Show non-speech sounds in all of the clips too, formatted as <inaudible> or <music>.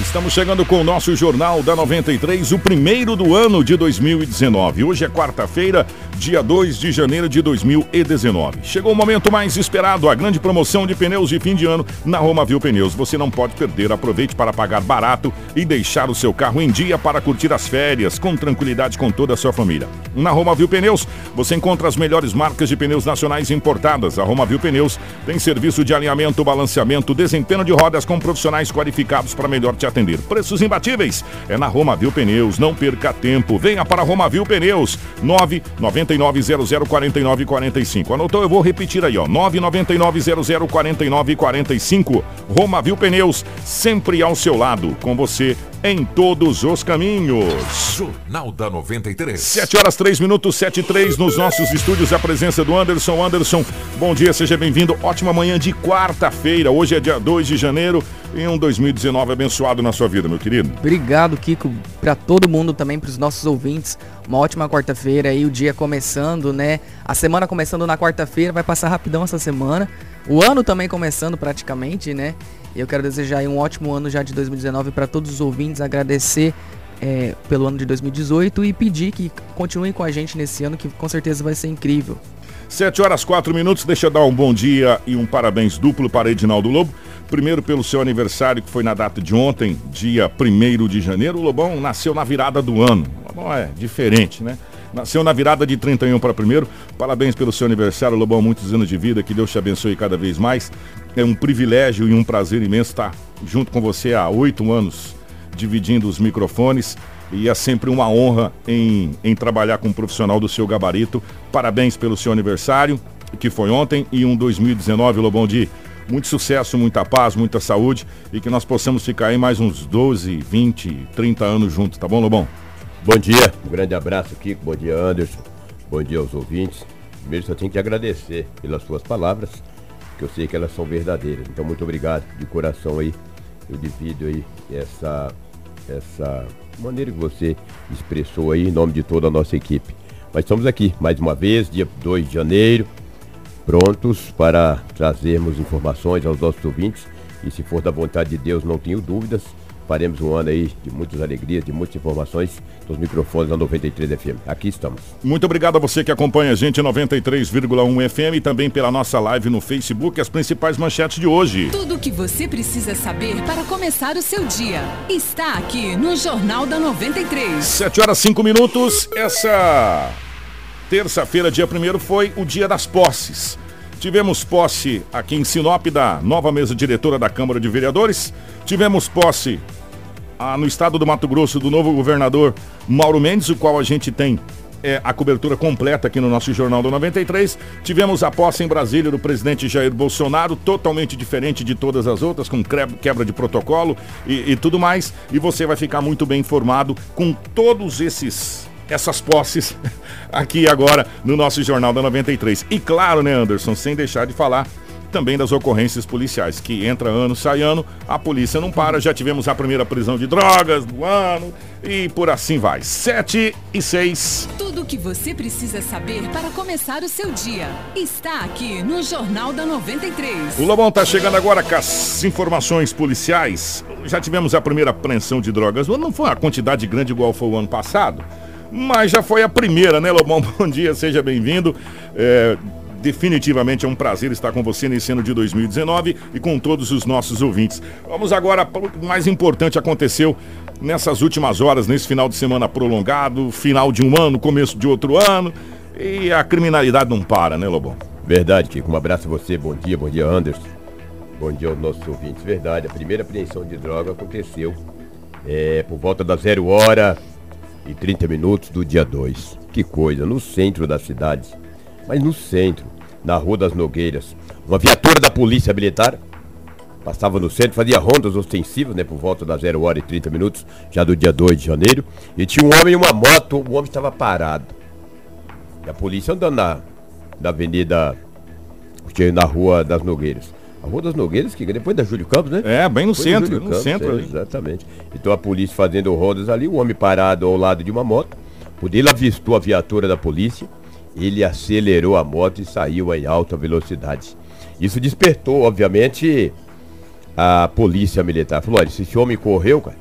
Estamos chegando com o nosso Jornal da 93, o primeiro do ano de 2019. Hoje é quarta-feira, dia 2 de janeiro de 2019. Chegou o momento mais esperado, a grande promoção de pneus de fim de ano na Romavil Pneus. Você não pode perder, aproveite para pagar barato e deixar o seu carro em dia para curtir as férias com tranquilidade com toda a sua família. Na Romavil Pneus, você encontra as melhores marcas de pneus nacionais importadas. A Romavil Pneus tem serviço de alinhamento, balanceamento, desempenho de rodas com profissionais qualificados para melhor te atender. Preços imbatíveis é na Romavil Pneus. Não perca tempo. Venha para Romavil Pneus. 999004945. Anotou? Eu vou repetir aí, ó. 999004945. Romavil Pneus, sempre ao seu lado, com você em todos os caminhos. Jornal da 93. 7 horas 3 minutos, 7 e 3 nos nossos estúdios. A presença do Anderson. Anderson, bom dia, seja bem-vindo. Ótima manhã de quarta-feira. Hoje é dia 2 de janeiro e um 2019 abençoado na sua vida, meu querido. Obrigado, Kiko, para todo mundo também, para os nossos ouvintes. Uma ótima quarta-feira aí, o dia começando, né? A semana começando na quarta-feira, vai passar rapidão essa semana. O ano também começando praticamente, né? E eu quero desejar um ótimo ano já de 2019 para todos os ouvintes, agradecer é, pelo ano de 2018 e pedir que continuem com a gente nesse ano, que com certeza vai ser incrível. 7 horas 4 minutos, deixa eu dar um bom dia e um parabéns duplo para Edinaldo Lobo. Primeiro pelo seu aniversário, que foi na data de ontem, dia 1 de janeiro. O Lobão nasceu na virada do ano. O Lobão é diferente, né? Nasceu na virada de 31 para primeiro. Parabéns pelo seu aniversário, Lobão. Muitos anos de vida. Que Deus te abençoe cada vez mais. É um privilégio e um prazer imenso estar junto com você há oito anos, dividindo os microfones. E é sempre uma honra em, em trabalhar com um profissional do seu gabarito. Parabéns pelo seu aniversário, que foi ontem, e um 2019, Lobão, de muito sucesso, muita paz, muita saúde e que nós possamos ficar aí mais uns 12, 20, 30 anos juntos, tá bom, Lobão? Bom dia, um grande abraço, Kiko. Bom dia, Anderson. Bom dia aos ouvintes. Primeiro só tenho que agradecer pelas suas palavras, que eu sei que elas são verdadeiras. Então, muito obrigado de coração aí. Eu divido aí essa, essa maneira que você expressou aí em nome de toda a nossa equipe. Mas estamos aqui mais uma vez, dia 2 de janeiro, prontos para trazermos informações aos nossos ouvintes. E se for da vontade de Deus, não tenho dúvidas, faremos um ano aí de muitas alegrias, de muitas informações dos microfones da 93 FM. Aqui estamos. Muito obrigado a você que acompanha a gente 93,1 FM e também pela nossa live no Facebook, as principais manchetes de hoje. Tudo o que você precisa saber para começar o seu dia está aqui no Jornal da 93. 7 horas 5 minutos. Essa terça-feira, dia 1 foi o dia das posses. Tivemos posse aqui em Sinop da nova mesa diretora da Câmara de Vereadores. Tivemos posse ah, no estado do Mato Grosso do novo governador Mauro Mendes, o qual a gente tem é, a cobertura completa aqui no nosso Jornal do 93. Tivemos a posse em Brasília do presidente Jair Bolsonaro, totalmente diferente de todas as outras, com quebra de protocolo e, e tudo mais. E você vai ficar muito bem informado com todos esses essas posses <laughs> aqui agora no nosso Jornal da 93. E claro, né, Anderson, sem deixar de falar também das ocorrências policiais, que entra ano, sai ano, a polícia não para. Já tivemos a primeira prisão de drogas do ano e por assim vai. 7 e 6. Tudo o que você precisa saber para começar o seu dia está aqui no Jornal da 93. O Lobão tá chegando agora com as informações policiais. Já tivemos a primeira apreensão de drogas. Não foi uma quantidade grande igual foi o ano passado, mas já foi a primeira, né, Lobão? <laughs> Bom dia, seja bem-vindo. É, definitivamente é um prazer estar com você nesse ano de 2019 e com todos os nossos ouvintes. Vamos agora para o mais importante aconteceu nessas últimas horas, nesse final de semana prolongado, final de um ano, começo de outro ano, e a criminalidade não para, né, Lobão? Verdade, Kiko. Um abraço a você, bom dia, bom dia, Anderson. Bom dia aos nossos ouvintes. Verdade, a primeira apreensão de droga aconteceu é, por volta da zero hora e 30 minutos do dia 2. Que coisa, no centro da cidade. Mas no centro, na Rua das Nogueiras, uma viatura da Polícia Militar passava no centro, fazia rondas ostensivas, né, por volta das 0 hora e 30 minutos, já do dia 2 de janeiro, e tinha um homem e uma moto, o homem estava parado. E a polícia andando na, na avenida, na Rua das Nogueiras. A Rua das Nogueiras, que depois da Júlio Campos, né? É, bem no Depois centro, Júlio no Campos, centro é, ali. Exatamente. Então a polícia fazendo rondas ali, o homem parado ao lado de uma moto. Quando ele avistou a viatura da polícia, ele acelerou a moto e saiu em alta velocidade. Isso despertou, obviamente, a polícia militar. Falou, olha, se esse homem correu, cara,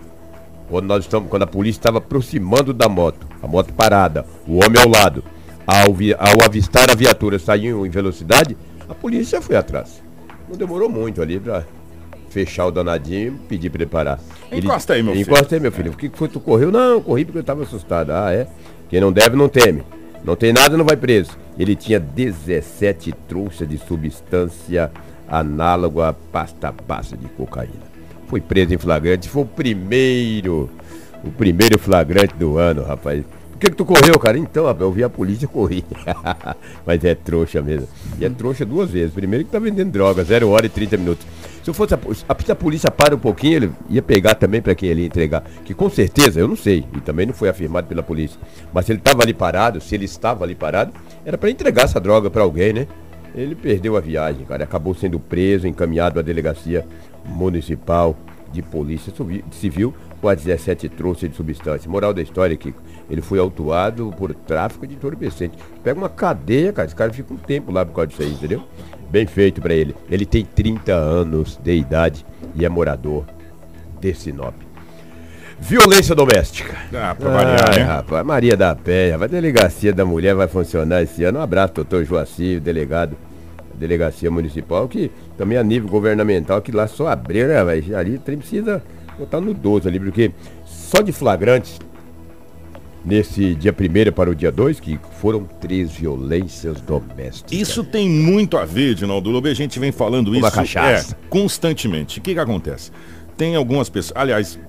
quando nós estamos, quando a polícia estava aproximando da moto, a moto parada, o homem ao lado, ao, vi- ao avistar a viatura saiu em velocidade, a polícia foi atrás. Não demorou muito ali pra fechar o danadinho e pedir pra ele parar. Ele- Encosta aí, meu filho. Encosta aí, meu filho. O que que foi? Tu correu? Não, eu corri porque eu tava assustado. Ah, é? Quem não deve, não teme. Não tem nada, não vai preso. Ele tinha 17 trouxas de substância análoga à pasta base de cocaína. Foi preso em flagrante. Foi o primeiro, o primeiro flagrante do ano, rapaz. Por que, que tu correu, cara? Então, rapaz, eu vi a polícia e corri. <laughs> Mas é trouxa mesmo. E é trouxa duas vezes. Primeiro que tá vendendo droga, 0 hora e 30 minutos. Se eu fosse a, a, a polícia para um pouquinho, ele ia pegar também para quem ele ia entregar. Que com certeza, eu não sei, e também não foi afirmado pela polícia. Mas se ele estava ali parado, se ele estava ali parado, era para entregar essa droga para alguém, né? Ele perdeu a viagem, cara. Acabou sendo preso, encaminhado à delegacia municipal de polícia Civi- civil com as 17 trouxas de substância. Moral da história, Kiko. Ele foi autuado por tráfico de entorpecente. Pega uma cadeia, cara. Esse cara fica um tempo lá por causa disso aí, entendeu? Bem feito pra ele. Ele tem 30 anos de idade e é morador de Sinop. Violência doméstica. Ah, pra variar, né? rapaz, Maria da Penha, a delegacia da mulher vai funcionar esse ano. Um abraço, doutor Joacir, delegado da delegacia municipal, que também a nível governamental, que lá só abriu, né? Ali precisa botar no 12 ali, porque só de flagrantes, nesse dia 1 para o dia 2, que foram três violências domésticas. Isso tem muito a ver, Dinaldo Lobo, a gente vem falando isso Uma cachaça. é, constantemente. O que, que acontece? Tem algumas pessoas. Aliás,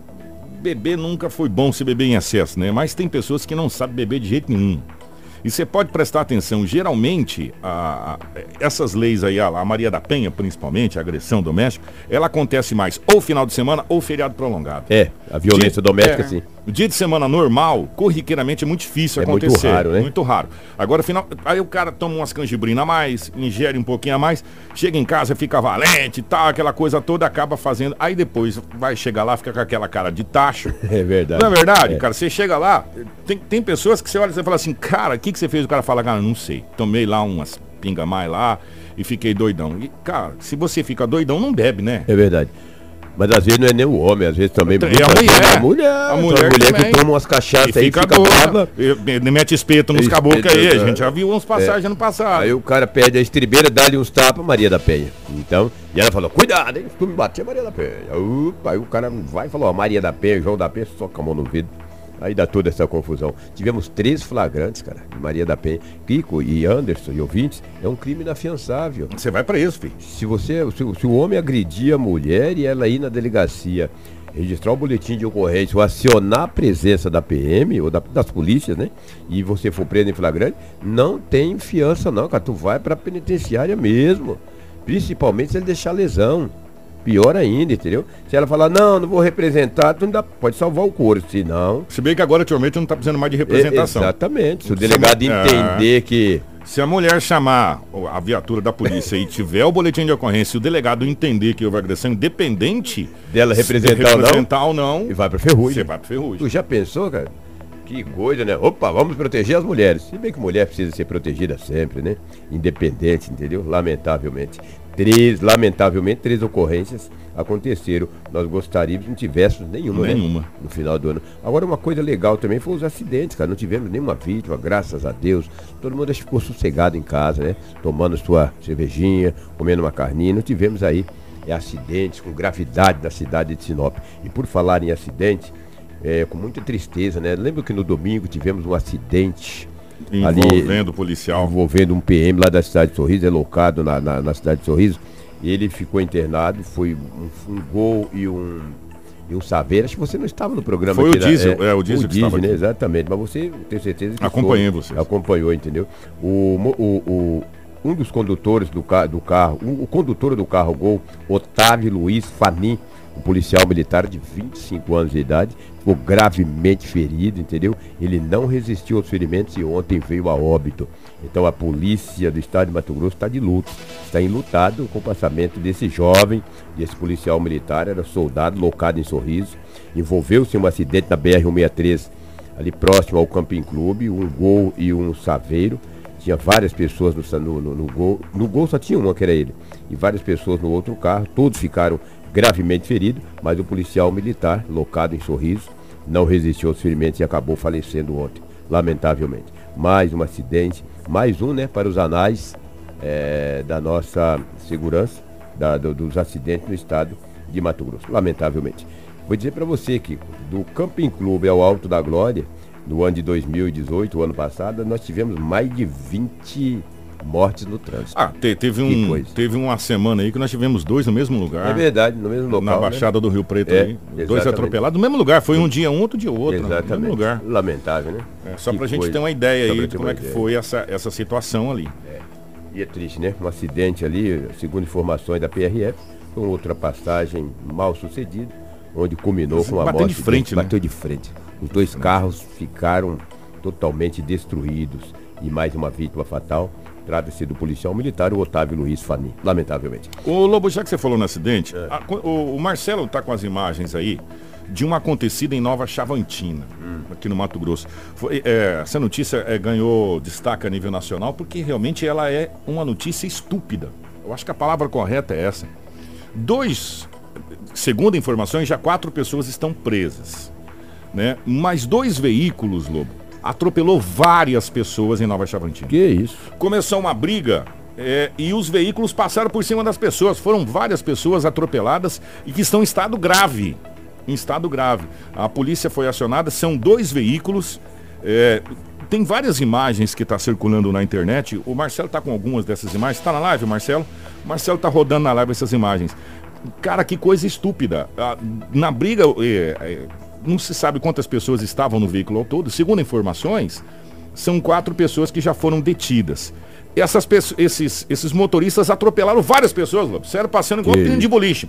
beber nunca foi bom se beber em excesso, né? Mas tem pessoas que não sabem beber de jeito nenhum. E você pode prestar atenção, geralmente, a- a- essas leis aí, a, a Maria da Penha, principalmente, a agressão doméstica, ela acontece mais ou final de semana ou feriado prolongado. É, a violência Dia- doméstica, é, sim. O dia de semana normal, corriqueiramente, é muito difícil É muito acontecer. raro, né? Muito raro. Agora, final, aí o cara toma umas canjibrinas a mais, ingere um pouquinho a mais, chega em casa, fica valente e tal, aquela coisa toda, acaba fazendo. Aí depois vai chegar lá, fica com aquela cara de tacho. <laughs> É verdade. Não é verdade, É. cara? Você chega lá, tem, tem pessoas que você olha e você fala assim, cara, o que, que você fez? O cara fala, cara, não sei. Tomei lá umas pinga mais lá e fiquei doidão. E, cara, se você fica doidão, não bebe, né? É verdade. Mas às vezes não é nem o homem, às vezes também. E a mulher. vezes A mulher, A uma mulher mulher também. que toma umas cachaças aí, fica, fica doida, brava. e- e mete espeto nos caboclos aí, a é. gente já viu uns passagens ano passado. Aí o cara perde a estribeira, dá-lhe uns tapas, Maria da Penha. Então, e ela falou, cuidado, hein? Se tu me bater, Maria da Penha. Aí o cara vai e falou, ó, Maria da Penha, João da Penha, só com a mão no vidro. Aí dá toda essa confusão. Tivemos três flagrantes, cara, de Maria da Penha. Kiko e Anderson e ouvintes, é um crime inafiançável. Você vai preso, filho. Se você, se, o- se o homem agredir a mulher e ela ir na delegacia, registrar o boletim de ocorrência ou acionar a presença da PM ou da- das polícias, né? E você for preso em flagrante, não tem fiança não, cara. Tu vai pra penitenciária mesmo. Principalmente se ele deixar lesão. Pior ainda, entendeu? Se ela falar, não, não vou representar, tu ainda pode salvar o couro. Se não. Se bem que agora, ultimamente, não tá precisando mais de representação. É, exatamente. Se o delegado mu- é. entender que. Se a mulher chamar a viatura da polícia e tiver o boletim de ocorrência e o delegado entender que houve agressão, independente Dela se representar ou não, representar ou não, E vai pra ferrugem. você vai pro ferrugem. Tu já pensou, cara? Que coisa, né? Opa, vamos proteger as mulheres. Se bem que mulher precisa ser protegida sempre, né? Independente, entendeu? Lamentavelmente. Três, lamentavelmente, três ocorrências aconteceram. Nós gostaríamos que não tivéssemos nenhuma, né? Nenhuma. No final do ano. Agora, uma coisa legal também foi os acidentes, cara. Não tivemos nenhuma vítima, graças a Deus. Todo mundo ficou sossegado em casa, né? Tomando sua cervejinha, comendo uma carninha. Não tivemos aí é, acidentes com gravidade na cidade de Sinop. E por falar em acidente, é, com muita tristeza, né? Lembra que no domingo tivemos um acidente ali Envolvendo o policial. envolvendo um PM lá da cidade de Sorriso, é locado na, na, na cidade de Sorriso. Ele ficou internado, foi um, um gol e um, e um saveiro. Acho que você não estava no programa. Foi o da- Diesel, é, o Diesel que estava né? Exatamente. Mas você, tenho certeza que Acompanhei vocês. Acompanhou, entendeu? O, o, o- um dos condutores do, ca- do carro, um- o condutor do carro Gol, Otávio Luiz Fanin, um policial militar de 25 anos de idade, ficou gravemente ferido, entendeu? Ele não resistiu aos ferimentos e ontem veio a óbito. Então a polícia do estado de Mato Grosso está de luto, está enlutado com o passamento desse jovem, desse policial militar, era soldado locado em Sorriso, envolveu-se em um acidente na BR-163, ali próximo ao Camping Clube, um gol e um saveiro. Tinha várias pessoas no, no, no, no gol. No gol só tinha uma, que era ele. E várias pessoas no outro carro. Todos ficaram gravemente feridos, mas o policial militar, locado em Sorriso, não resistiu aos ferimentos e acabou falecendo ontem, lamentavelmente. Mais um acidente, mais um, né, para os anais eh, da nossa segurança, da- do- dos acidentes no estado de Mato Grosso, lamentavelmente. Vou dizer para você, Kiko, do Camping Clube ao Alto da Glória, no ano de 2018, o ano passado, nós tivemos mais de 20 mortes no trânsito. Ah, te- teve, um, teve uma semana aí que nós tivemos dois no mesmo lugar. é verdade, no mesmo local. na né? Baixada do Rio Preto É, aí. Dois exatamente. atropelados no mesmo lugar. Foi um dia um, outro dia outro. No Exatamente. mesmo lugar. Lamentável, né? É, só Que pra gente ter uma ideia Só aí de como é que ideia. foi essa, essa situação ali. E é triste, né? Um acidente ali, segundo informações da PRF, foi uma ultrapassagem mal sucedida, onde culminou com a Bateu morte. de frente, né? Bateu de frente. Os dois carros ficaram totalmente destruídos e mais uma vítima fatal. Trata-se do policial militar, o Otávio Luiz Fani, lamentavelmente. Ô Lobo, já que você falou no acidente, É. a- o, o Marcelo tá com as imagens aí de uma acontecida em Nova Chavantina, Hum. aqui no Mato Grosso. Foi, é, essa notícia é, ganhou destaque a nível nacional porque realmente ela é uma notícia estúpida. Eu acho que a palavra correta é essa. Dois, segundo informações, já quatro pessoas estão presas. Né? Mas dois veículos, Lobo, atropelou várias pessoas em Nova Chavantina Que isso? começou uma briga é, e os veículos passaram por cima das pessoas. Foram várias pessoas atropeladas e que estão em estado grave. Em estado grave. A polícia foi acionada, são dois veículos. é, tem várias imagens que está circulando na internet. O Marcelo está com algumas dessas imagens. Está na live, Marcelo? O Marcelo está rodando na live essas imagens. Cara, que coisa estúpida. Ah, Na briga, é, é, não se sabe quantas pessoas estavam no veículo ao todo. Segundo informações, são quatro pessoas que já foram detidas. Essas pessoas, esses, esses motoristas atropelaram várias pessoas, Lobo. Sério, passando igual pino de boliche.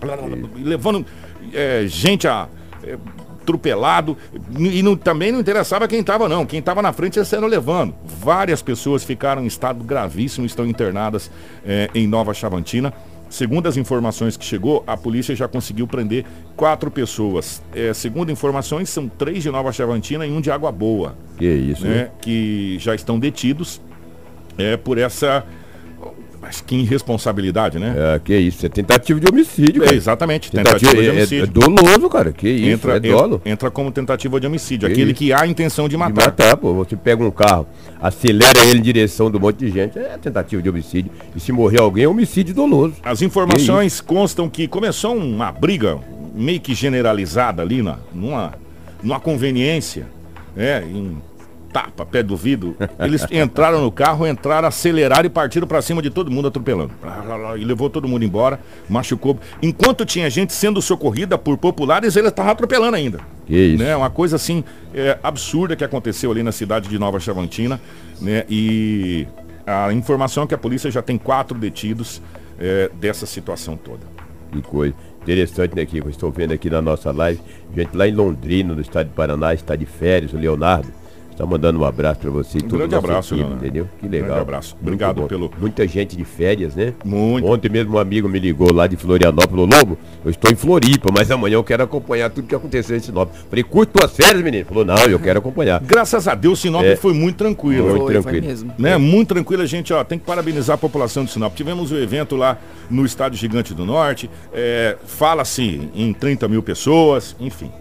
levando é, gente a. é, atropelado e não- também não interessava quem estava não, quem estava na frente ia sendo levando. Várias pessoas ficaram em estado gravíssimo, estão internadas é, em Nova Chavantina. Segundo as informações que chegou, a polícia já conseguiu prender quatro pessoas. É, segundo informações, são três de Nova Chavantina e um de Água Boa Que isso, né? né, que já estão detidos é, por essa acho que irresponsabilidade, né? É, que isso? É tentativa de homicídio, É, exatamente, Tentativa, tentativa de é- é, homicídio. doloso, cara. Que isso? entra, é dolo. entra, como tentativa de homicídio, Que aquele isso. que há a intenção de De matar. matar, pô. Você pega um carro, acelera ele em direção do monte de gente, é tentativa de homicídio. E se morrer alguém, é homicídio doloso. As informações constam que começou uma briga meio que generalizada ali na, numa, numa conveniência, né? Em tapa, pé do vidro. Eles entraram no carro, entraram, aceleraram e partiram pra cima de todo mundo atropelando. E levou todo mundo embora, machucou. Enquanto tinha gente sendo socorrida por populares, eles estavam atropelando ainda. Que isso. Né? Uma coisa assim é, absurda que aconteceu ali na cidade de Nova Chavantina, né? E a informação é que a polícia já tem quatro detidos é, dessa situação toda. Que coisa. Interessante, né, Kiko? Estou vendo aqui na nossa live, gente lá em Londrina, no estado de Paraná, está de férias, o Leonardo. Está mandando um abraço para você e Um todo grande abraço, equipe, entendeu? Que legal. Grande abraço. Muito Obrigado pelo- Muita gente de férias, né? Muito. Ontem mesmo um amigo me ligou lá de Florianópolis, falou, Lobo, eu estou em Floripa, mas amanhã eu quero acompanhar tudo que aconteceu em Sinop. Falei, curte tuas férias, menino? Falou, não, eu quero acompanhar. Graças a Deus, Sinop É. foi muito tranquilo. Muito Foi, foi tranquilo. mesmo. Né? Muito tranquilo, a gente ó, tem que parabenizar a população de Sinop. Tivemos o evento lá no Estádio Gigante do Norte, é, fala-se em 30 mil pessoas, enfim.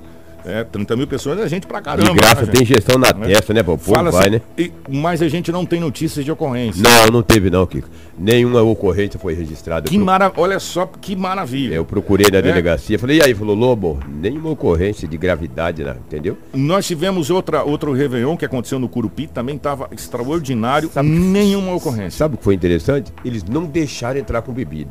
É, 30 mil pessoas é gente pra caramba. De graça, né, tem injeção na Né? testa, né? Pô, Fala-se- vai, né? e- mas a gente não tem notícias de ocorrência. Não, não teve não, Kiko. Nenhuma ocorrência foi registrada. Que pro- mara... Olha só que maravilha. Eu procurei É. na delegacia, falei, e aí? Falou, Lobo, nenhuma ocorrência de gravidade, né? entendeu? Nós tivemos outra, outro Réveillon que aconteceu no Curupi, também estava extraordinário, nenhuma ocorrência. Sabe o que foi interessante? Eles não deixaram entrar com bebida.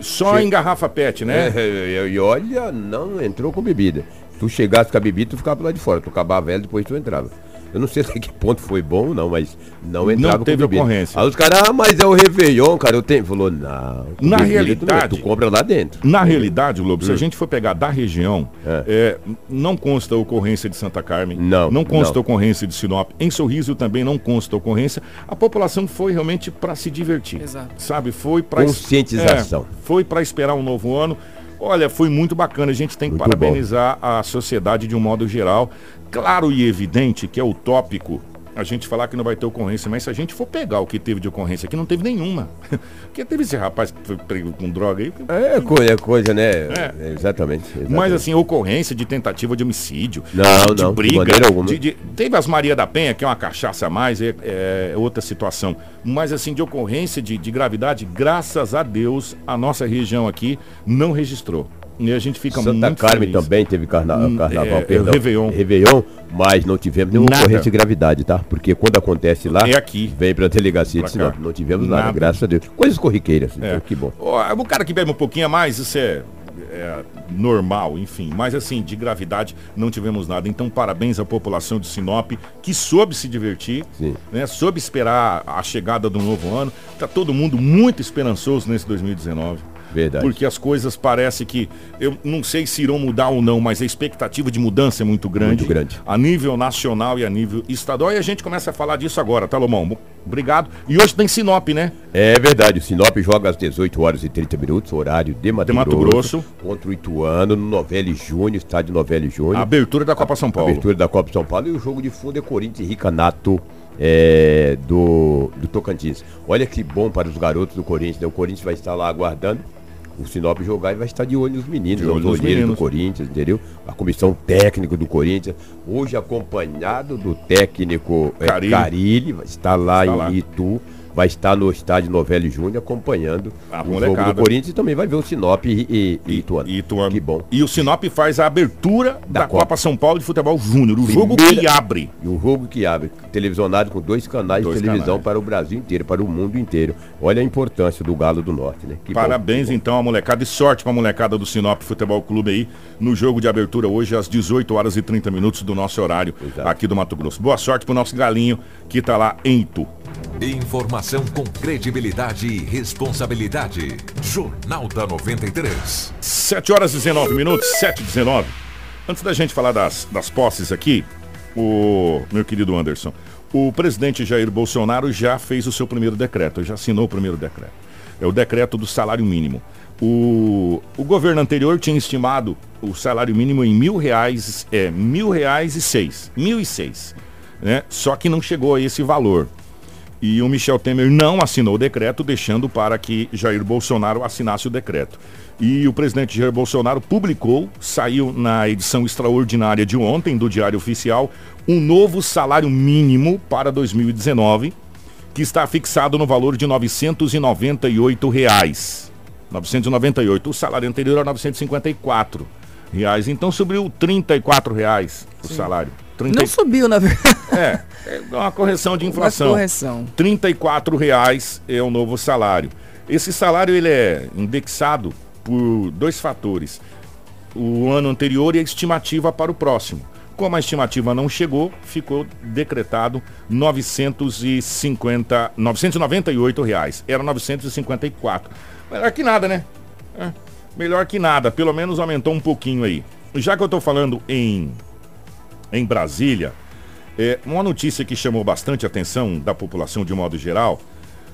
Só em garrafa PET, né? É, e olha, não entrou com bebida. Tu chegasse com a bebida, tu ficava lá de fora. Tu acabava velho, depois tu entrava. Eu não sei até que ponto foi bom ou não, mas não entrava Não teve com bebida. ocorrência. Aí os caras, ah, mas é o Réveillon, cara. Eu tenho. Falou, não. Na bebida tu não- realidade- Tu, compra lá dentro. Na realidade, Globo, se a gente for pegar da região, É. é, não consta ocorrência de Santa Carmen, Não, não consta não. ocorrência de Sinop, em Sorriso também não consta ocorrência. A população foi realmente para se divertir, Exato. sabe? Foi para Conscientização. foi para esperar um novo ano. Olha, foi muito bacana. A gente tem que Muito parabenizar a sociedade de um modo geral. Claro e evidente que é utópico a gente falar que não vai ter ocorrência, mas se a gente for pegar o que teve de ocorrência aqui, não teve nenhuma. <laughs> Porque teve esse rapaz que foi pego com droga aí, É coisa, é coisa né? É. É, exatamente, exatamente. mas assim, ocorrência de tentativa de homicídio, Não, de não, de briga, de- de- teve as Maria da Penha, que é uma cachaça a mais, é, é outra situação. Mas assim, de ocorrência de, de gravidade, graças a Deus, a nossa região aqui não registrou. E a gente fica Santa muito Carmen feliz. também teve carna Hum, carnaval, é, perdão. Réveillon. Réveillon, mas não tivemos nenhuma Nada. ocorrência de gravidade, tá? Porque quando acontece lá, É aqui. vem pra delegacia Pra de Sinop. Não tivemos nada, Nada. graças a Deus. Coisas corriqueiras, É. então que bom. Ó, O cara que bebe um pouquinho a mais, isso é, é normal, enfim. Mas assim, de gravidade não tivemos nada. Então, parabéns à população de Sinop, que soube se divertir, Sim. né? Soube esperar a chegada do novo ano. Tá todo mundo muito esperançoso nesse 2019. Verdade. Porque as coisas parece que. Eu não sei se irão mudar ou não, mas a expectativa de mudança é muito grande. Muito grande. A nível nacional e a nível estadual. E a gente começa a falar disso agora, tá, Lomão? Obrigado. E hoje tem Sinop, né? É verdade, o Sinop joga às 18 horas e 30 minutos, horário de Mato, De Mato Grosso. Contra o Ituano, no Novelli Júnior, estádio Novelli Júnior. Abertura da Copa São Paulo. Abertura da Copa São Paulo e o jogo de fundo é Corinthians e Ricanato é, do, do Tocantins. Olha que bom para os garotos do Corinthians, né? O Corinthians vai estar lá aguardando o Sinop jogar e vai estar de olho nos meninos, De olho os nos meninos. do Corinthians, entendeu? A comissão técnica do Corinthians, hoje acompanhado do técnico é, Carilli. Carilli, vai estar lá Está em lá. Itu. Vai estar no estádio Novelli Júnior acompanhando A o jogo molecada. do Corinthians e também vai ver o Sinop e, e, e Ituano. E Ituano. Que bom. E o Sinop faz a abertura da, Da Copa. Copa. São Paulo de Futebol Júnior. O jogo Primeira- que abre. E um jogo que abre, televisionado com dois canais Dois de televisão canais. para o Brasil inteiro, para o mundo inteiro. Olha a importância do Galo do Norte, né? Que Parabéns bom. então à molecada e sorte pra molecada do Sinop Futebol Clube aí no jogo de abertura hoje às 18 horas e 30 minutos do nosso horário Exato. aqui do Mato Grosso. Boa sorte pro nosso galinho que tá lá em Itu. Informação com credibilidade e responsabilidade. Jornal da 93. 7 horas e 19 minutos, 7 e 19. Antes da gente falar das, das posses aqui, o meu querido Anderson, o presidente Jair Bolsonaro já fez o seu primeiro decreto, já assinou o primeiro decreto. É o decreto do salário mínimo. O, o governo anterior tinha estimado o salário mínimo em mil reais, é, mil reais e seis, mil e seis, né? Só que não chegou a esse valor. E o Michel Temer não assinou o decreto, deixando para que Jair Bolsonaro assinasse o decreto. E o presidente Jair Bolsonaro publicou, saiu na edição extraordinária de ontem do Diário Oficial, um novo salário mínimo para 2019, que está fixado no valor de 998 reais. 998. O salário anterior era 954 reais. Então subiu 34 reais o salário. 30 Não subiu, na verdade. <laughs> é, é uma correção de inflação. Uma correção. 34 reais é o novo salário. Esse salário ele é indexado por dois fatores. O ano anterior e a estimativa para o próximo. Como a estimativa não chegou, ficou decretado 950, 998 reais. Era 954. Melhor que nada, né? É, melhor que nada. Pelo menos aumentou um pouquinho aí. Já que eu estou falando em em Brasília, é, uma notícia que chamou bastante atenção da população de modo geral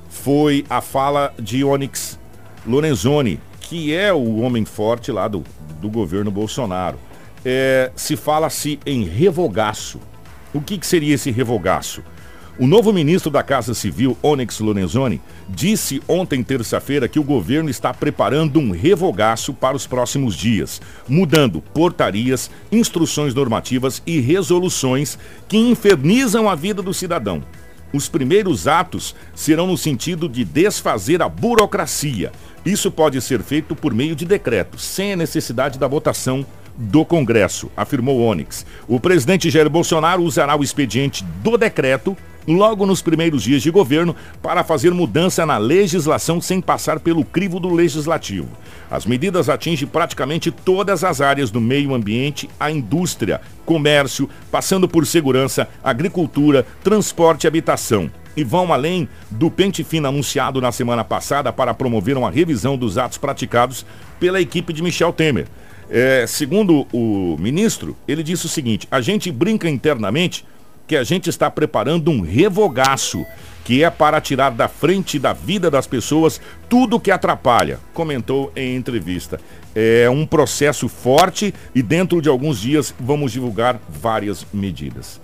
foi a fala de Onyx Lorenzoni, que é o homem forte lá do, do governo Bolsonaro. É, se fala-se em revogaço. O que, que seria esse revogaço? O novo ministro da Casa Civil, Onyx Lorenzoni, disse ontem, terça-feira, que o governo está preparando um revogaço para os próximos dias, mudando portarias, instruções normativas e resoluções que infernizam a vida do cidadão. Os primeiros atos serão no sentido de desfazer a burocracia. Isso pode ser feito por meio de decreto, sem a necessidade da votação do Congresso, afirmou Onyx. O presidente Jair Bolsonaro usará o expediente do decreto logo nos primeiros dias de governo para fazer mudança na legislação sem passar pelo crivo do legislativo. As medidas atingem praticamente todas as áreas do meio ambiente, a indústria, comércio, passando por segurança, agricultura, transporte e habitação e vão além do pente fino anunciado na semana passada para promover uma revisão dos atos praticados pela equipe de Michel Temer. É, segundo o ministro, ele disse o seguinte: a gente brinca internamente que a gente está preparando um revogaço, que é para tirar da frente da vida das pessoas tudo que atrapalha, comentou em entrevista. É um processo forte e dentro de alguns dias vamos divulgar várias medidas.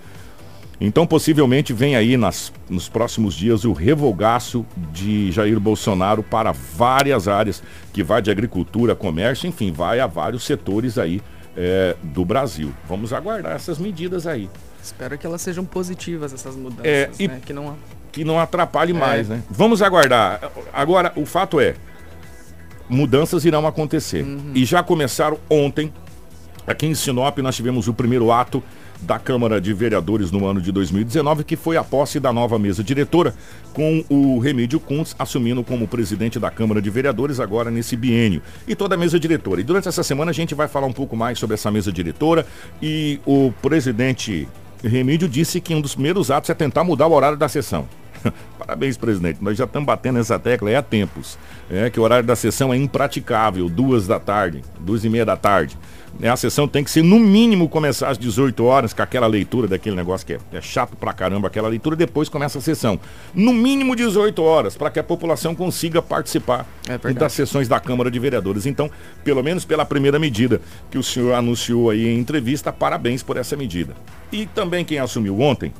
Então, possivelmente, vem aí nas, nos próximos dias o revogaço de Jair Bolsonaro para várias áreas, que vai de agricultura, comércio, enfim, vai a vários setores aí é, do Brasil. Vamos aguardar essas medidas aí. Espero que elas sejam positivas, essas mudanças, é, e né? Que não, que não atrapalhe é. mais, né? Vamos aguardar. Agora, o fato é, mudanças irão acontecer. Uhum. E já começaram ontem, aqui em Sinop, nós tivemos o primeiro ato da Câmara de Vereadores no ano de 2019, que foi a posse da nova mesa diretora, com o Remídio Kuntz assumindo como presidente da Câmara de Vereadores agora nesse biênio. E toda a mesa diretora. E durante essa semana a gente vai falar um pouco mais sobre essa mesa diretora e o presidente Remídio disse que um dos primeiros atos é tentar mudar o horário da sessão. <laughs> Parabéns, presidente. Nós já estamos batendo essa tecla há tempos. É que o horário da sessão é impraticável, duas da tarde, duas e meia da tarde. Né, a sessão tem que ser, no mínimo, começar às 18 horas, com aquela leitura daquele negócio que é, é chato pra caramba, aquela leitura, depois começa a sessão. No mínimo 18 horas, para que a população consiga participar é das sessões da Câmara de Vereadores. Então, pelo menos pela primeira medida que o senhor anunciou aí em entrevista, parabéns por essa medida. E também quem assumiu ontem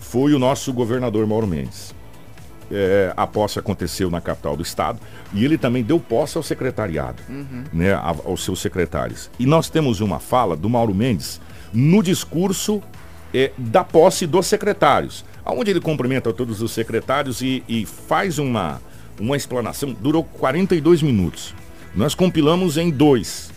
foi o nosso governador Mauro Mendes é, a posse aconteceu na capital do estado e ele também deu posse ao secretariado, uhum. né, aos seus secretários. E nós temos uma fala do Mauro Mendes no discurso é, da posse dos secretários, onde ele cumprimenta todos os secretários e, e faz uma, uma explanação. Durou 42 minutos. Nós compilamos em dois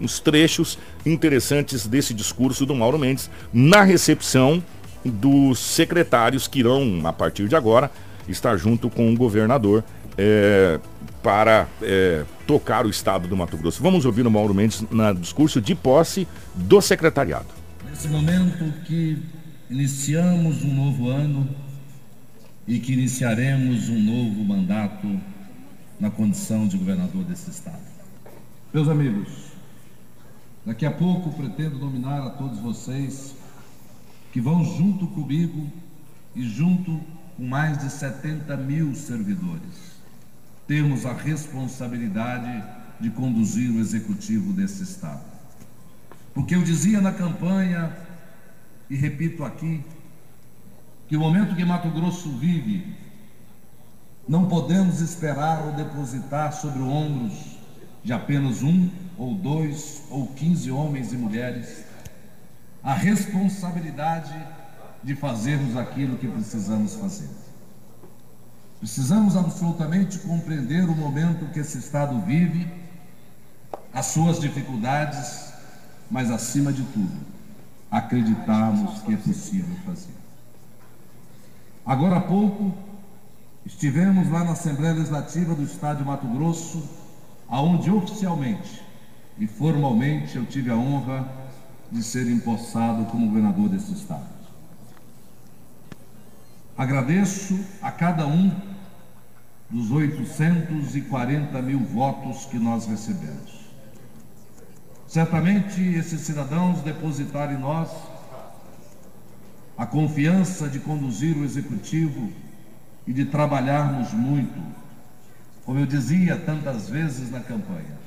uns trechos interessantes desse discurso do Mauro Mendes na recepção dos secretários que irão, a partir de agora, está junto com o governador é, para é, tocar o estado do Mato Grosso. Vamos ouvir o Mauro Mendes no discurso de posse do secretariado. Nesse momento que iniciamos um novo ano e que iniciaremos um novo mandato na condição de governador desse estado. Meus amigos, daqui a pouco pretendo nominar a todos vocês que vão junto comigo e junto com mais de 70 mil servidores. Temos a responsabilidade de conduzir o executivo desse Estado. Porque eu dizia na campanha, e repito aqui, que o momento que Mato Grosso vive, não podemos esperar ou depositar sobre ombros de apenas um, ou dois, ou quinze homens e mulheres a responsabilidade de fazermos aquilo que precisamos fazer. Precisamos absolutamente compreender o momento que esse Estado vive, as suas dificuldades, mas acima de tudo, acreditarmos que é possível fazer. Agora há pouco, estivemos lá na Assembleia Legislativa do Estado de Mato Grosso, aonde oficialmente e formalmente eu tive a honra de ser empossado como governador desse Estado. Agradeço a cada um dos 840 mil votos que nós recebemos. Certamente esses cidadãos depositaram em nós a confiança de conduzir o executivo e de trabalharmos muito, como eu dizia tantas vezes na campanha,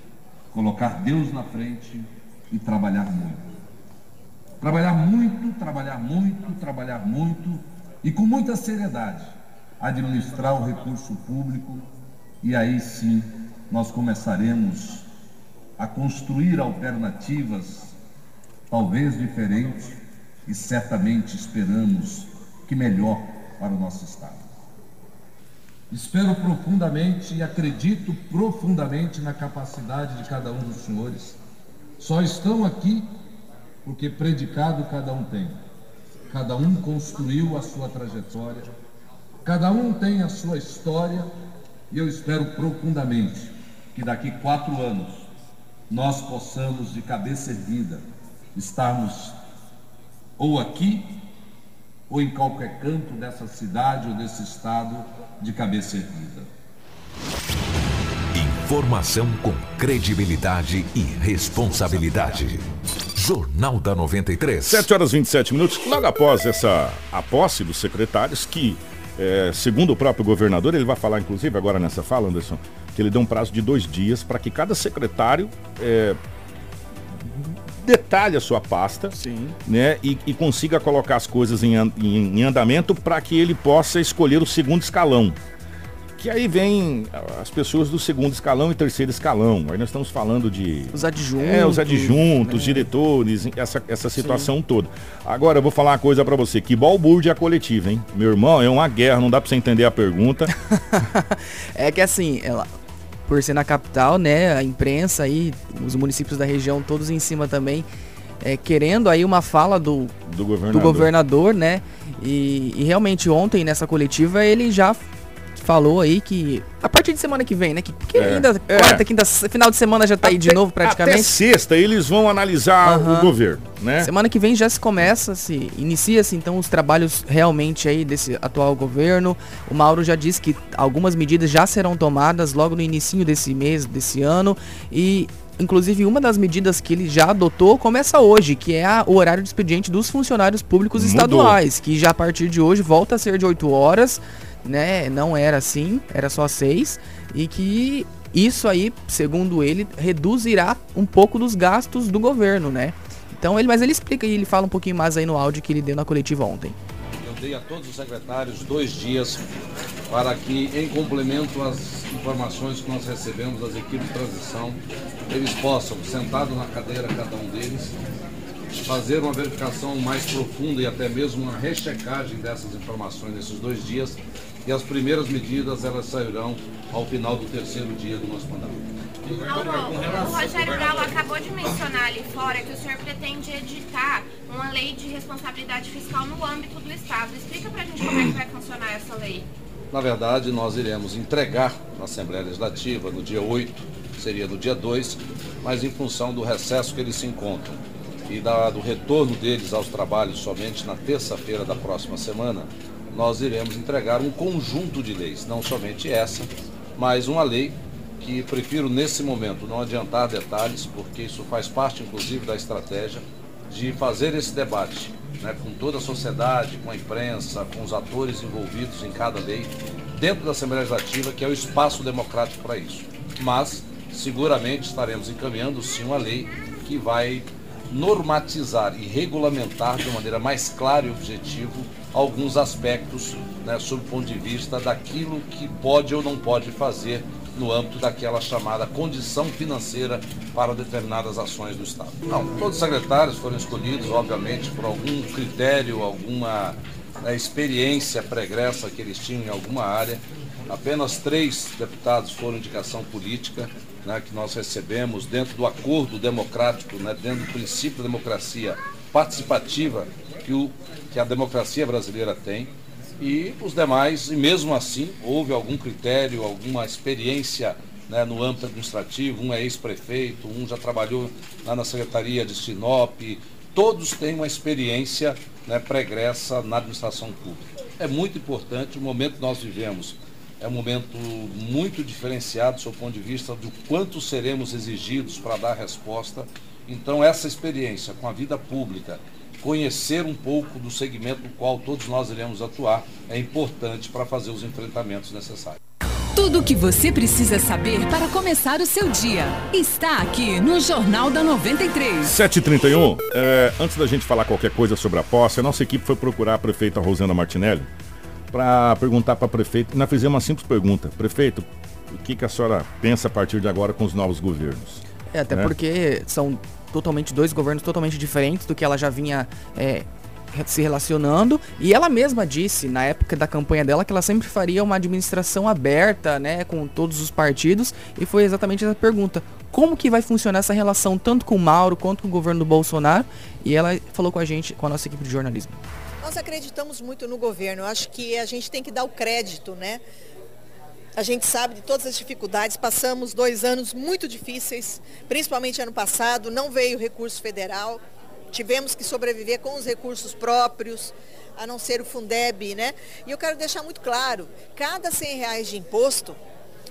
colocar Deus na frente e trabalhar muito. Trabalhar muito, trabalhar muito, trabalhar muito e com muita seriedade administrar o recurso público e aí sim nós começaremos a construir alternativas talvez diferentes e certamente esperamos que melhor para o nosso estado. Espero profundamente e acredito profundamente na capacidade de cada um dos senhores. Só estão aqui porque predicado cada um tem. cada um construiu a sua trajetória, cada um tem a sua história e eu espero profundamente que daqui quatro anos nós possamos, de cabeça erguida, estarmos ou aqui ou em qualquer canto dessa cidade ou desse estado de cabeça erguida. Informação com credibilidade e responsabilidade. Jornal da 93. 7 horas e 27 minutos. Logo após essa a posse dos secretários, que, é, segundo o próprio governador, ele vai falar, inclusive, agora nessa fala, Anderson, que ele deu um prazo de dois dias para que cada secretário é, detalhe a sua pasta Sim. né, e, e consiga colocar as coisas em, em- em andamento para que ele possa escolher o segundo escalão. Que aí vem as pessoas do segundo escalão e terceiro escalão. Aí nós estamos falando de Os adjuntos. é, os adjuntos, né? diretores, essa, essa situação toda. Agora, eu vou falar uma coisa pra você. Que balbúrdia coletiva, hein? Meu irmão, é uma guerra, não dá pra você entender a pergunta. <laughs> É que assim, ela, por ser na capital, né, a imprensa aí, os municípios da região todos em cima também, é, querendo aí uma fala do, Do governador. do governador, né? E, e realmente ontem nessa coletiva ele já falou aí que a partir de semana que vem, né? Que, porque É, ainda é. quarta, quinta, final de semana já tá aí de Até- novo Até praticamente. sexta eles vão analisar o governo, né? Semana que vem já se começa, se inicia-se então os trabalhos realmente aí desse atual governo. O Mauro já disse que algumas medidas já serão tomadas logo no início desse mês, desse ano e inclusive uma das medidas que ele já adotou começa hoje, que é a- o horário de expediente dos funcionários públicos Mudou. estaduais, que já a partir de hoje volta a ser de 8 horas, né? Não era assim, era só 6 e que isso aí, segundo ele, reduzirá um pouco dos gastos do governo, né? Então ele, mas ele explica e ele fala um pouquinho mais aí no áudio que ele deu na coletiva ontem. Eu dei a todos os secretários dois dias para que, em complemento às informações que nós recebemos das equipes de transição, eles possam, sentado na cadeira cada um deles, fazer uma verificação mais profunda e até mesmo uma rechecagem dessas informações nesses dois dias. E as primeiras medidas elas sairão ao final do terceiro dia do nosso mandato. Mauro, o Rogério Galo acabou de mencionar ali fora que o senhor pretende editar uma lei de responsabilidade fiscal no âmbito do Estado. Explica pra gente como é que vai funcionar essa lei. Na verdade, nós iremos entregar na Assembleia Legislativa no dia 8, seria no dia 2, mas em função do recesso que eles se encontram e da- do retorno deles aos trabalhos somente na terça-feira da próxima semana, nós iremos entregar um conjunto de leis, não somente essa, mas uma lei que prefiro nesse momento não adiantar detalhes, porque isso faz parte inclusive da estratégia de fazer esse debate né, com toda a sociedade, com a imprensa, com os atores envolvidos em cada lei, dentro da Assembleia Legislativa, que é o espaço democrático para isso. Mas, seguramente, estaremos encaminhando sim uma lei que vai normatizar e regulamentar de maneira mais clara e objetiva alguns aspectos né, sob o ponto de vista daquilo que pode ou não pode fazer no âmbito daquela chamada condição financeira para determinadas ações do Estado. Não, todos os secretários foram escolhidos, obviamente, por algum critério, alguma né, experiência pregressa que eles tinham em alguma área. Apenas três deputados foram indicação política, né, que nós recebemos dentro do acordo democrático, né, dentro do princípio da democracia participativa que, o, que a democracia brasileira tem. E os demais, e mesmo assim, houve algum critério, alguma experiência né, no âmbito administrativo, um é ex-prefeito, um já trabalhou lá na Secretaria de Sinop, todos têm uma experiência né, pregressa na administração pública. É muito importante, o momento que nós vivemos é um momento muito diferenciado do seu ponto de vista do quanto seremos exigidos para dar resposta. Então, essa experiência com a vida pública, conhecer um pouco do segmento no qual todos nós iremos atuar, é importante para fazer os enfrentamentos necessários. Tudo o que você precisa saber para começar o seu dia está aqui no Jornal da 93. 7h31, é, antes da gente falar qualquer coisa sobre a posse, a nossa equipe foi procurar a prefeita Rosana Martinelli para perguntar para a prefeita. e Nós fizemos uma simples pergunta: prefeito, o que, que a senhora pensa a partir de agora com os novos governos? É, até né? porque são totalmente dois governos totalmente diferentes do que ela já vinha é, se relacionando. E ela mesma disse na época da campanha dela que ela sempre faria uma administração aberta, né, com todos os partidos. E foi exatamente essa pergunta: como que vai funcionar essa relação tanto com o Mauro quanto com o governo do Bolsonaro? E ela falou com a gente, com a nossa equipe de jornalismo. Nós acreditamos muito no governo. Acho que a gente tem que dar o crédito, né? A gente sabe de todas as dificuldades. Passamos dois anos muito difíceis, principalmente ano passado. Não veio recurso federal. Tivemos que sobreviver com os recursos próprios, a não ser o Fundeb, né? E eu quero deixar muito claro, cada 100 reais de imposto,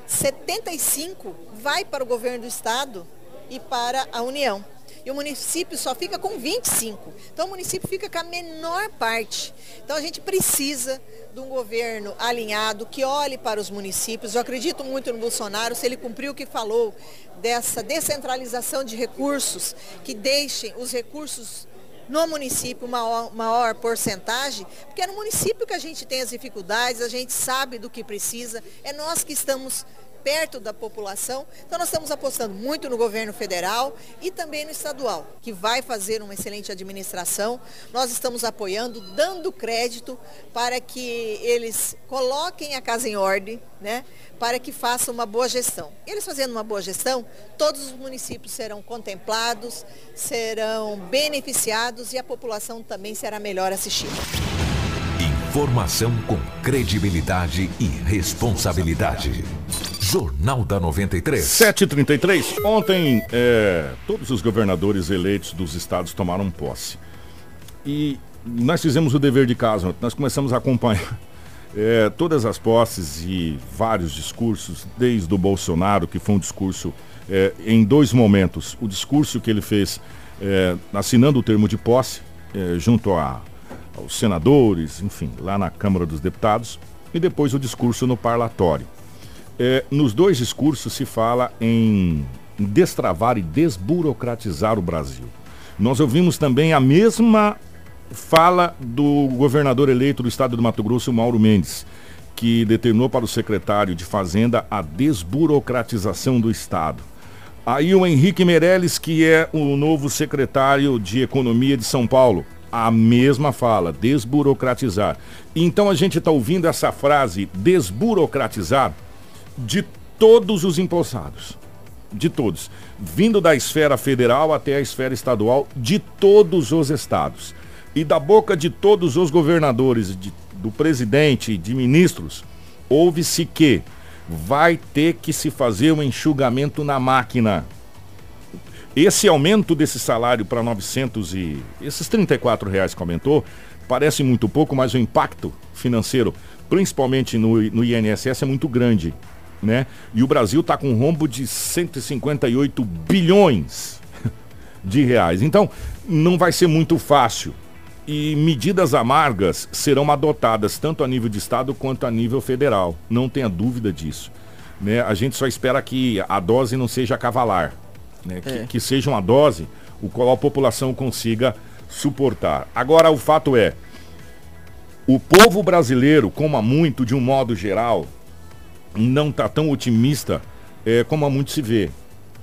75 vai para o governo do estado e para a União e o município só fica com 25. Então o município fica com a menor parte. Então a gente precisa de um governo alinhado que olhe para os municípios. Eu acredito muito no Bolsonaro, se ele cumprir o que falou dessa descentralização de recursos, que deixem os recursos no município maior porcentagem, porque é no município que a gente tem as dificuldades, a gente sabe do que precisa, é nós que estamos perto da população. Então nós estamos apostando muito no governo federal e também no estadual, que vai fazer uma excelente administração. Nós estamos apoiando, dando crédito para que eles coloquem a casa em ordem, né? para que façam uma boa gestão. Eles fazendo uma boa gestão, todos os municípios serão contemplados, serão beneficiados e a população também será melhor assistida. Informação com credibilidade e responsabilidade. Jornal da 93. 733. Ontem, é, todos os governadores eleitos dos estados tomaram posse. E nós fizemos o dever de casa. Nós começamos a acompanhar <laughs> é, todas as posses e vários discursos, desde o Bolsonaro, que foi um discurso é, em dois momentos. O discurso que ele fez é, assinando o termo de posse, é, junto a, aos senadores, enfim, lá na Câmara dos Deputados, e depois o discurso no parlatório. É, nos dois discursos se fala em destravar e desburocratizar o Brasil. Nós ouvimos também a mesma fala do governador eleito do estado do Mato Grosso, Mauro Mendes, que determinou para o secretário de Fazenda a desburocratização do estado. Aí o Henrique Meirelles, que é o novo secretário de Economia de São Paulo, a mesma fala, desburocratizar. Então a gente está ouvindo essa frase, desburocratizar, de todos os empossados. De todos. Vindo da esfera federal até a esfera estadual, de todos os estados. E da boca de todos os governadores, de, do presidente, de ministros, ouve-se que vai ter que se fazer um enxugamento na máquina. Esse aumento desse salário para 900 e esses 34 reais que aumentou, parece muito pouco, mas o impacto financeiro, principalmente no, no INSS, é muito grande né? E o Brasil está com um rombo de 158 bilhões <laughs> de reais. Então, não vai ser muito fácil. E medidas amargas serão adotadas tanto a nível de estado quanto a nível federal. Não tenha dúvida disso. Né? A gente só espera que a dose não seja cavalar, né? É. Que, que seja uma dose o qual a população consiga suportar. Agora, o fato é, o povo brasileiro, como há muito, de um modo geral, não está tão otimista é, como há muito se vê.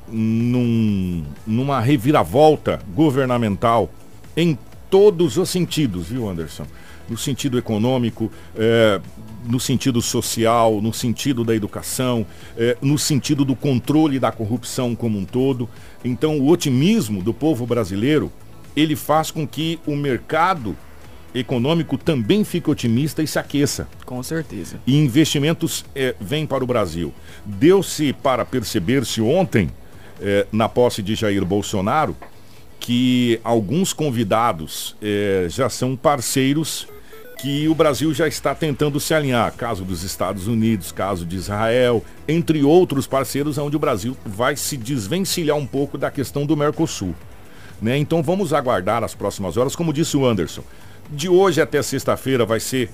Num, numa reviravolta governamental em todos os sentidos, viu, Anderson? No sentido econômico, é, no sentido social, no sentido da educação, é, no sentido do controle da corrupção como um todo. Então, o otimismo do povo brasileiro ele faz com que o mercado econômico também fique otimista e se aqueça. Com certeza. E investimentos é, vêm para o Brasil. Deu-se para perceber-se ontem, é, na posse de Jair Bolsonaro, que alguns convidados é, já são parceiros que o Brasil já está tentando se alinhar. Caso dos Estados Unidos, caso de Israel, entre outros parceiros, onde o Brasil vai se desvencilhar um pouco da questão do Mercosul. Né? Então vamos aguardar as próximas horas, como disse o Anderson. De hoje até sexta-feira vai ser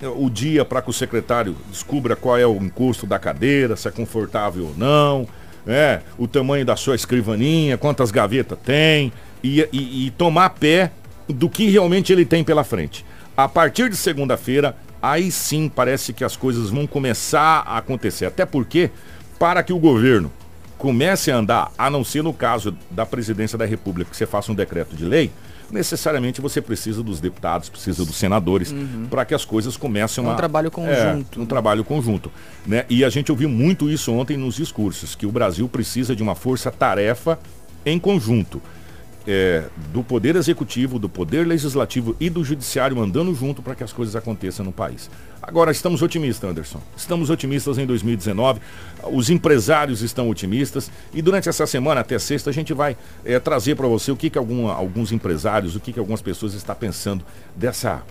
é, o dia para que o secretário descubra qual é o encosto da cadeira, se é confortável ou não, né? o tamanho da sua escrivaninha, quantas gavetas tem, e, e, e tomar pé do que realmente ele tem pela frente. A partir de segunda-feira, aí sim parece que as coisas vão começar a acontecer. Até porque, para que o governo comece a andar, a não ser no caso da presidência da República, que você faça um decreto de lei, necessariamente você precisa dos deputados, precisa dos senadores, uhum. para que as coisas comecem é um trabalho conjunto. É, um trabalho conjunto. Né? E a gente ouviu muito isso ontem nos discursos, que o Brasil precisa de uma força-tarefa em conjunto. É, do Poder Executivo, do Poder Legislativo e do Judiciário andando junto para que as coisas aconteçam no país. Agora, estamos otimistas, Anderson. Estamos otimistas em 2019. Os empresários estão otimistas. E durante essa semana, até sexta, a gente vai é, trazer para você o que, que alguns empresários, o que, que algumas pessoas estão pensando dessa,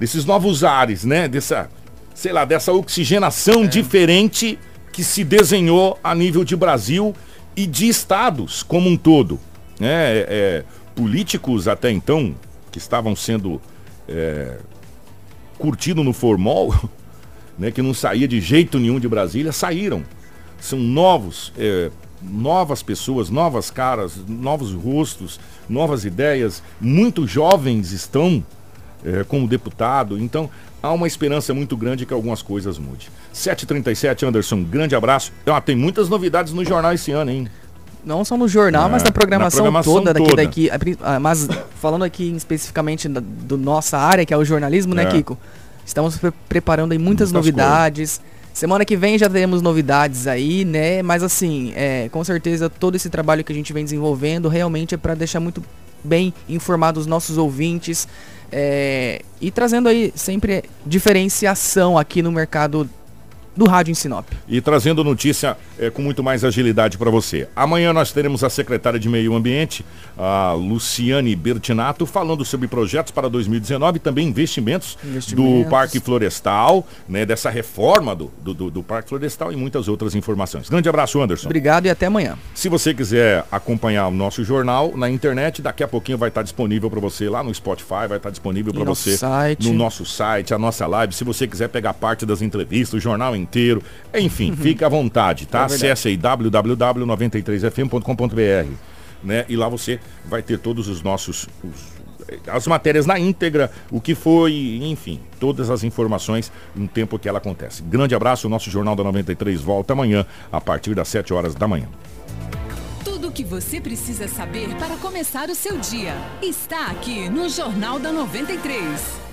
desses novos ares, né? Dessa, sei lá, dessa oxigenação é. diferente que se desenhou a nível de Brasil e de estados como um todo. Né? É, é, políticos até então, que estavam sendo é, curtidos no formol, <laughs> né, que não saía de jeito nenhum de Brasília, saíram. São novos, é, novas pessoas, novas caras, novos rostos, novas ideias. Muitos jovens estão é, como deputado. Então, há uma esperança muito grande que algumas coisas mudem. 7h37, Anderson, grande abraço. Ah, tem muitas novidades no jornal esse ano, hein? Não só no jornal, é, mas na programação, na programação toda, toda. Daqui, daqui. Ah, mas falando aqui especificamente da do nossa área, que é o jornalismo, né, é. Kiko? Estamos pre preparando aí muitas, muitas novidades. Coisas. Semana que vem já teremos novidades aí, né? Mas assim, é, com certeza todo esse trabalho que a gente vem desenvolvendo realmente é para deixar muito bem informados os nossos ouvintes é, e trazendo aí sempre diferenciação aqui no mercado do rádio em Sinop. E trazendo notícia é, com muito mais agilidade para você. Amanhã nós teremos a secretária de Meio Ambiente, a Luciane Bertinato, falando sobre projetos para 2019 e também investimentos, investimentos, do Parque Florestal, né, dessa reforma do, do, do, Parque Florestal e muitas outras informações. Grande abraço, Anderson. Obrigado e até amanhã. Se você quiser acompanhar o nosso jornal na internet, daqui a pouquinho vai estar disponível para você lá no Spotify, vai estar disponível para você site. no nosso site, a nossa live. Se você quiser pegar parte das entrevistas, o jornal em inteiro. Enfim, <laughs> fique à vontade, tá? É Acesse aí www.93fm.com.br. Né? E lá você vai ter todos os nossos os, as matérias na íntegra, o que foi, enfim, todas as informações no tempo que ela acontece. Grande abraço, o nosso Jornal da 93 volta amanhã a partir das 7 horas da manhã. Tudo o que você precisa saber para começar o seu dia está aqui no Jornal da 93.